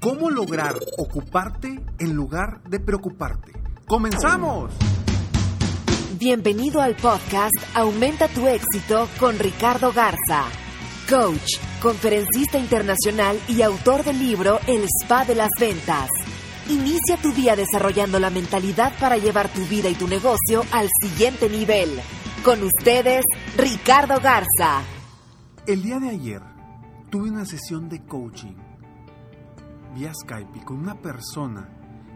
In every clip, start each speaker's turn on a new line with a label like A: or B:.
A: ¿Cómo lograr ocuparte en lugar de preocuparte? ¡Comenzamos!
B: Bienvenido al podcast Aumenta tu éxito con Ricardo Garza, coach, conferencista internacional y autor del libro El Spa de las Ventas. Inicia tu día desarrollando la mentalidad para llevar tu vida y tu negocio al siguiente nivel. Con ustedes, Ricardo Garza.
A: El día de ayer tuve una sesión de coaching vía Skype y con una persona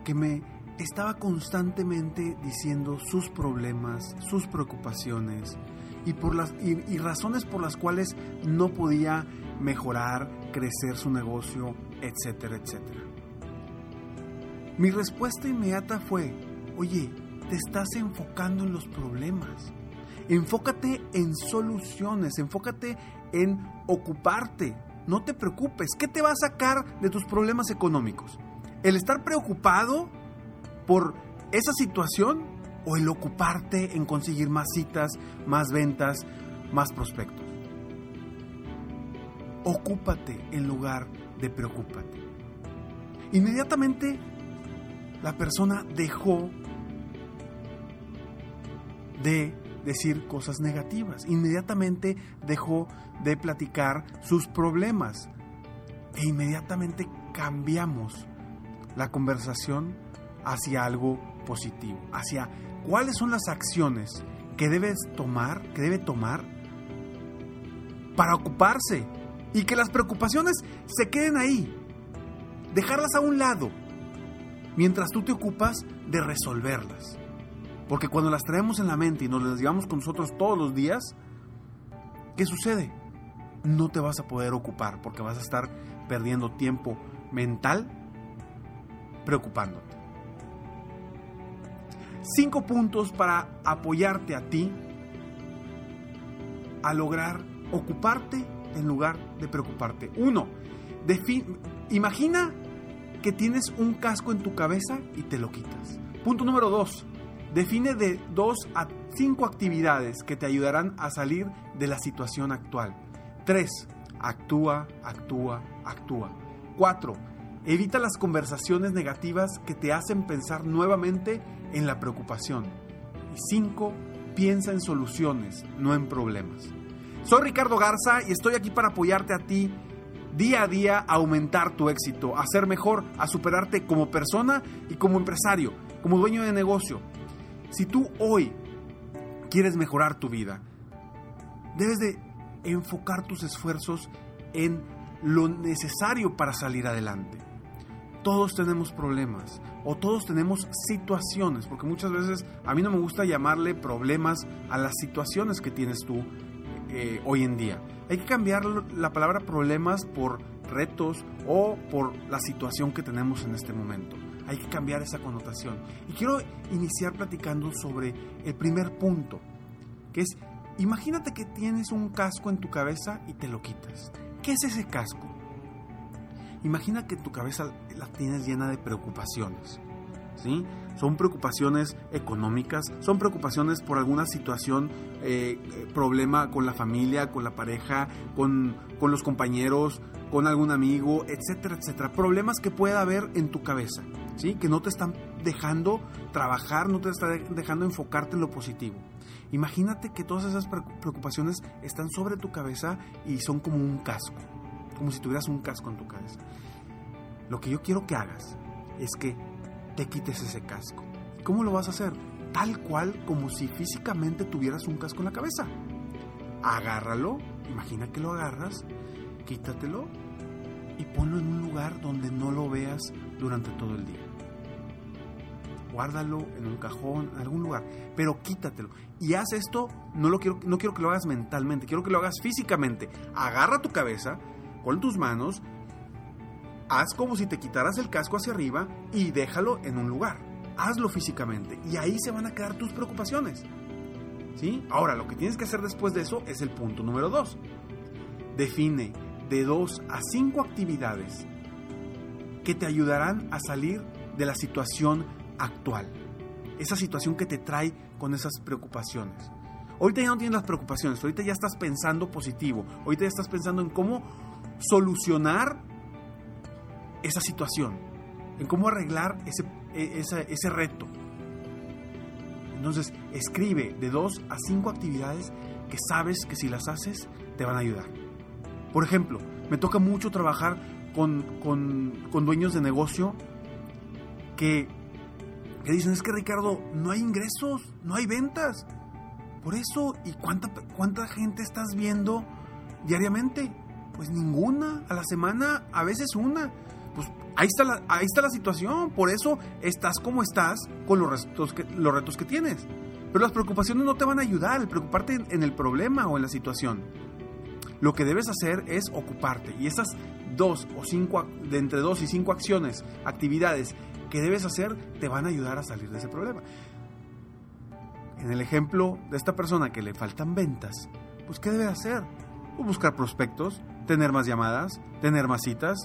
A: que me estaba constantemente diciendo sus problemas, sus preocupaciones y, por las, y, razones por las cuales no podía mejorar, crecer su negocio, etcétera, etcétera. Mi respuesta inmediata fue, oye, te estás enfocando en los problemas. Enfócate en soluciones, enfócate en ocuparte, no te preocupes. ¿Qué te va a sacar de tus problemas económicos? ¿El estar preocupado por esa situación o el ocuparte en conseguir más citas, más ventas, más prospectos? Ocúpate en lugar de preocúpate. Inmediatamente la persona dejó de decir cosas negativas. Inmediatamente dejó de platicar sus problemas. E inmediatamente cambiamos la conversación hacia algo positivo, hacia cuáles son las acciones que debes tomar, que debe tomar para ocuparse y que las preocupaciones se queden ahí, dejarlas a un lado, mientras tú te ocupas de resolverlas. Porque cuando las traemos en la mente y nos las llevamos con nosotros todos los días, ¿qué sucede? No te vas a poder ocupar porque vas a estar perdiendo tiempo mental preocupándote. Cinco puntos para apoyarte a ti a lograr ocuparte en lugar de preocuparte. Uno, imagina que tienes un casco en tu cabeza y te lo quitas. Punto número dos, Define de dos a cinco actividades que te ayudarán a salir de la situación actual. 3. Actúa, actúa, actúa. 4. Evita las conversaciones negativas que te hacen pensar nuevamente en la preocupación. Y 5. Piensa en soluciones, no en problemas. Soy Ricardo Garza y estoy aquí para apoyarte a ti día a día a aumentar tu éxito, a ser mejor, a superarte como persona y como empresario, como dueño de negocio. Si tú hoy quieres mejorar tu vida, debes de enfocar tus esfuerzos en lo necesario para salir adelante. Todos tenemos problemas o todos tenemos situaciones, porque muchas veces a mí no me gusta llamarle problemas a las situaciones que tienes tú eh, hoy en día. Hay que cambiar la palabra problemas por retos o por la situación que tenemos en este momento. Hay que cambiar esa connotación. Y quiero iniciar platicando sobre el primer punto, que es, imagínate que tienes un casco en tu cabeza y te lo quitas. ¿Qué es ese casco? Imagina que tu cabeza la tienes llena de preocupaciones. ¿Sí? Son preocupaciones económicas, son preocupaciones por alguna situación, eh, eh, problema con la familia, con la pareja, con, con los compañeros, con algún amigo, etcétera, etcétera. Problemas que pueda haber en tu cabeza, ¿sí? Que no te están dejando trabajar, no te están dejando enfocarte en lo positivo. Imagínate que todas esas preocupaciones están sobre tu cabeza y son como un casco, como si tuvieras un casco en tu cabeza. lo que yo quiero que hagas es que te quites ese casco. ¿Cómo lo vas a hacer? Tal cual como si físicamente tuvieras un casco en la cabeza. Agárralo, imagina que lo agarras, quítatelo y ponlo en un lugar donde no lo veas durante todo el día. Guárdalo en un cajón, en algún lugar, pero quítatelo. Y haz esto, no, lo quiero, no quiero que lo hagas mentalmente, quiero que lo hagas físicamente. Agarra tu cabeza con tus manos, haz como si te quitaras el casco hacia arriba y déjalo en un lugar. Hazlo físicamente y ahí se van a quedar tus preocupaciones. ¿Sí? Ahora, lo que tienes que hacer después de eso es el punto número 2. Define de 2 a 5 actividades que te ayudarán a salir de la situación actual. Esa situación que te trae con esas preocupaciones. Ahorita ya no tienes las preocupaciones, ahorita ya estás pensando positivo, ahorita ya estás pensando en cómo solucionar esa situación, en cómo arreglar ese, e, ese, reto. Entonces, escribe de dos a cinco actividades que sabes que si las haces te van a ayudar. Por ejemplo, me toca mucho trabajar con, con, dueños de negocio que, que, dicen, es que Ricardo, no hay ingresos, no hay ventas. Por eso, ¿y cuánta, cuánta gente estás viendo diariamente? Pues ninguna, a la semana a veces una. Pues ahí está la, ahí está la situación, por eso estás como estás con los retos, que, los retos que tienes. Pero las preocupaciones no te van a ayudar, el preocuparte en, el problema o en la situación. Lo que debes hacer es ocuparte y esas dos o cinco, de entre dos y cinco acciones, actividades que debes hacer, te van a ayudar a salir de ese problema. En el ejemplo de esta persona que le faltan ventas, pues ¿qué debe hacer? Pues buscar prospectos, tener más llamadas, tener más citas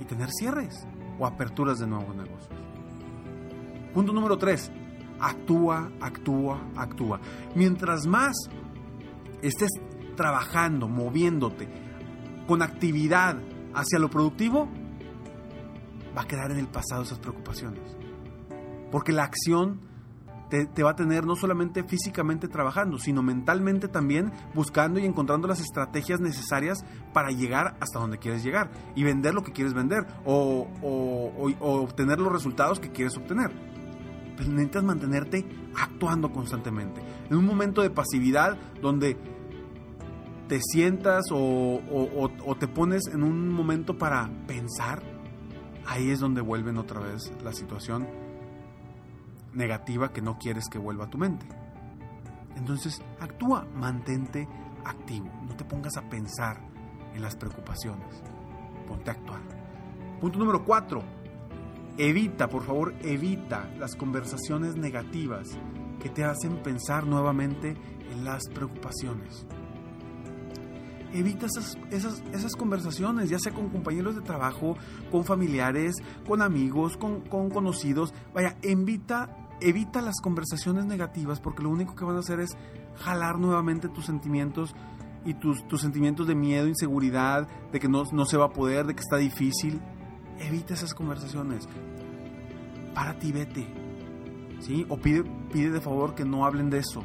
A: y tener cierres o aperturas de nuevos negocios. Punto número 3. Actúa, actúa, actúa. Mientras más estés trabajando, moviéndote, con actividad hacia lo productivo, va a quedar en el pasado esas preocupaciones. Porque la acción te, va a tener no solamente físicamente trabajando, sino mentalmente también buscando y encontrando las estrategias necesarias para llegar hasta donde quieres llegar y vender lo que quieres vender o, obtener los resultados que quieres obtener. Pero necesitas mantenerte actuando constantemente. En un momento de pasividad donde te sientas o te pones en un momento para pensar, ahí es donde vuelven otra vez la situación negativa que no quieres que vuelva a tu mente. Entonces, actúa, mantente activo, no te pongas a pensar en las preocupaciones, ponte a actuar. Punto número 4. Evita, por favor, evita las conversaciones negativas que te hacen pensar nuevamente en las preocupaciones. Evita esas, esas, esas, conversaciones, ya sea con compañeros de trabajo, con familiares, con amigos, con, con conocidos. Vaya, evita evita las conversaciones negativas porque lo único que van a hacer es jalar nuevamente tus sentimientos y tus, tus sentimientos de miedo, inseguridad, de que no, no, se va a poder, de que está difícil. Evita esas conversaciones. Para ti, vete. ¿Sí? O pide, pide de favor que no hablen de eso.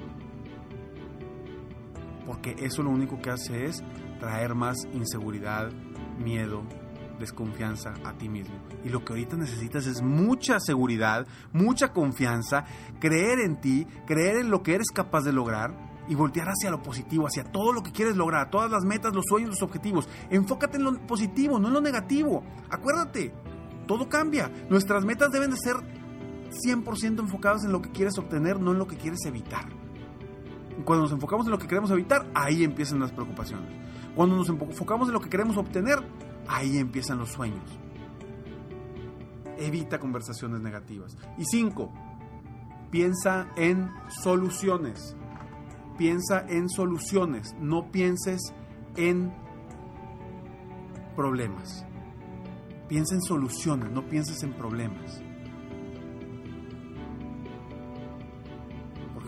A: Porque eso lo único que hace es traer más inseguridad, miedo, desconfianza a ti mismo. Y lo que ahorita necesitas es mucha seguridad, mucha confianza, creer en ti, creer en lo que eres capaz de lograr y voltear hacia lo positivo, hacia todo lo que quieres lograr, todas las metas, los sueños, los objetivos. Enfócate en lo positivo, no en lo negativo. Acuérdate, todo cambia. Nuestras metas deben de ser 100% enfocadas en lo que quieres obtener, no en lo que quieres evitar. Cuando nos enfocamos en lo que queremos evitar, ahí empiezan las preocupaciones. Cuando nos enfocamos en lo que queremos obtener, Ahí empiezan los sueños. Evita conversaciones negativas. Y cinco, piensa en soluciones. Piensa en soluciones. No pienses en problemas. Piensa en soluciones, no pienses en problemas.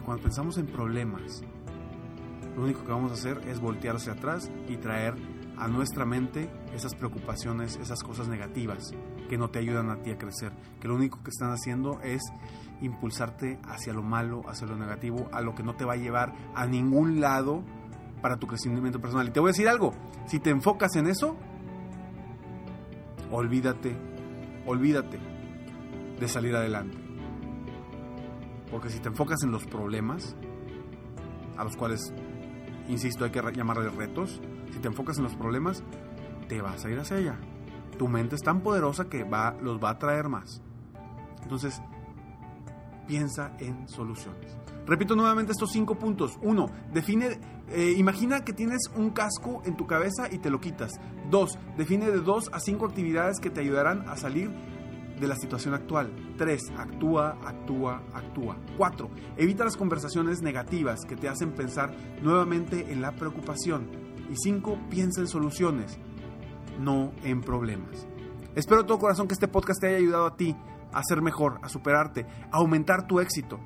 A: Cuando pensamos en problemas, lo único que vamos a hacer es voltear hacia atrás y traer a nuestra mente esas preocupaciones, esas cosas negativas que no te ayudan a ti a crecer, que lo único que están haciendo es impulsarte hacia lo malo, hacia lo negativo, a lo que no te va a llevar a ningún lado para tu crecimiento personal. Y te voy a decir algo, si te enfocas en eso, olvídate, olvídate de salir adelante. Porque si te enfocas en los problemas, a los cuales, insisto, hay que llamarles retos, si te enfocas en los problemas, te vas a ir hacia allá. Tu mente es tan poderosa que va, los va a traer más. Entonces, piensa en soluciones. Repito nuevamente estos cinco puntos. Uno, define, eh, imagina que tienes un casco en tu cabeza y te lo quitas. Dos, define de dos a cinco actividades que te ayudarán a salir de la situación actual. 3. Actúa, actúa, actúa. 4. Evita las conversaciones negativas que te hacen pensar nuevamente en la preocupación. Y 5. Piensa en soluciones, no en problemas. Espero de todo corazón que este podcast te haya ayudado a ti a ser mejor, a superarte, a aumentar tu éxito.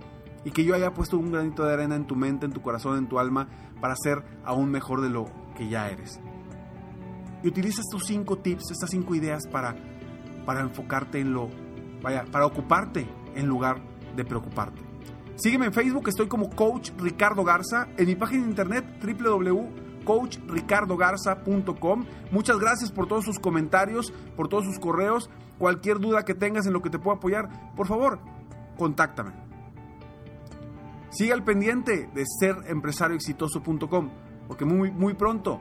A: Y que yo haya puesto un granito de arena en tu mente, en tu corazón, en tu alma, para ser aún mejor de lo que ya eres. Y utiliza estos cinco tips, estas cinco ideas para para enfocarte en lo, vaya, para ocuparte en lugar de preocuparte. Sígueme en Facebook, estoy como Coach Ricardo Garza, en mi página de internet www.coachricardogarza.com. Muchas gracias por todos sus comentarios, por todos sus correos. Cualquier duda que tengas en lo que te puedo apoyar, por favor, contáctame. Sigue al pendiente de serempresarioexitoso.com, porque muy, muy pronto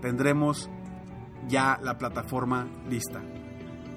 A: tendremos ya la plataforma lista.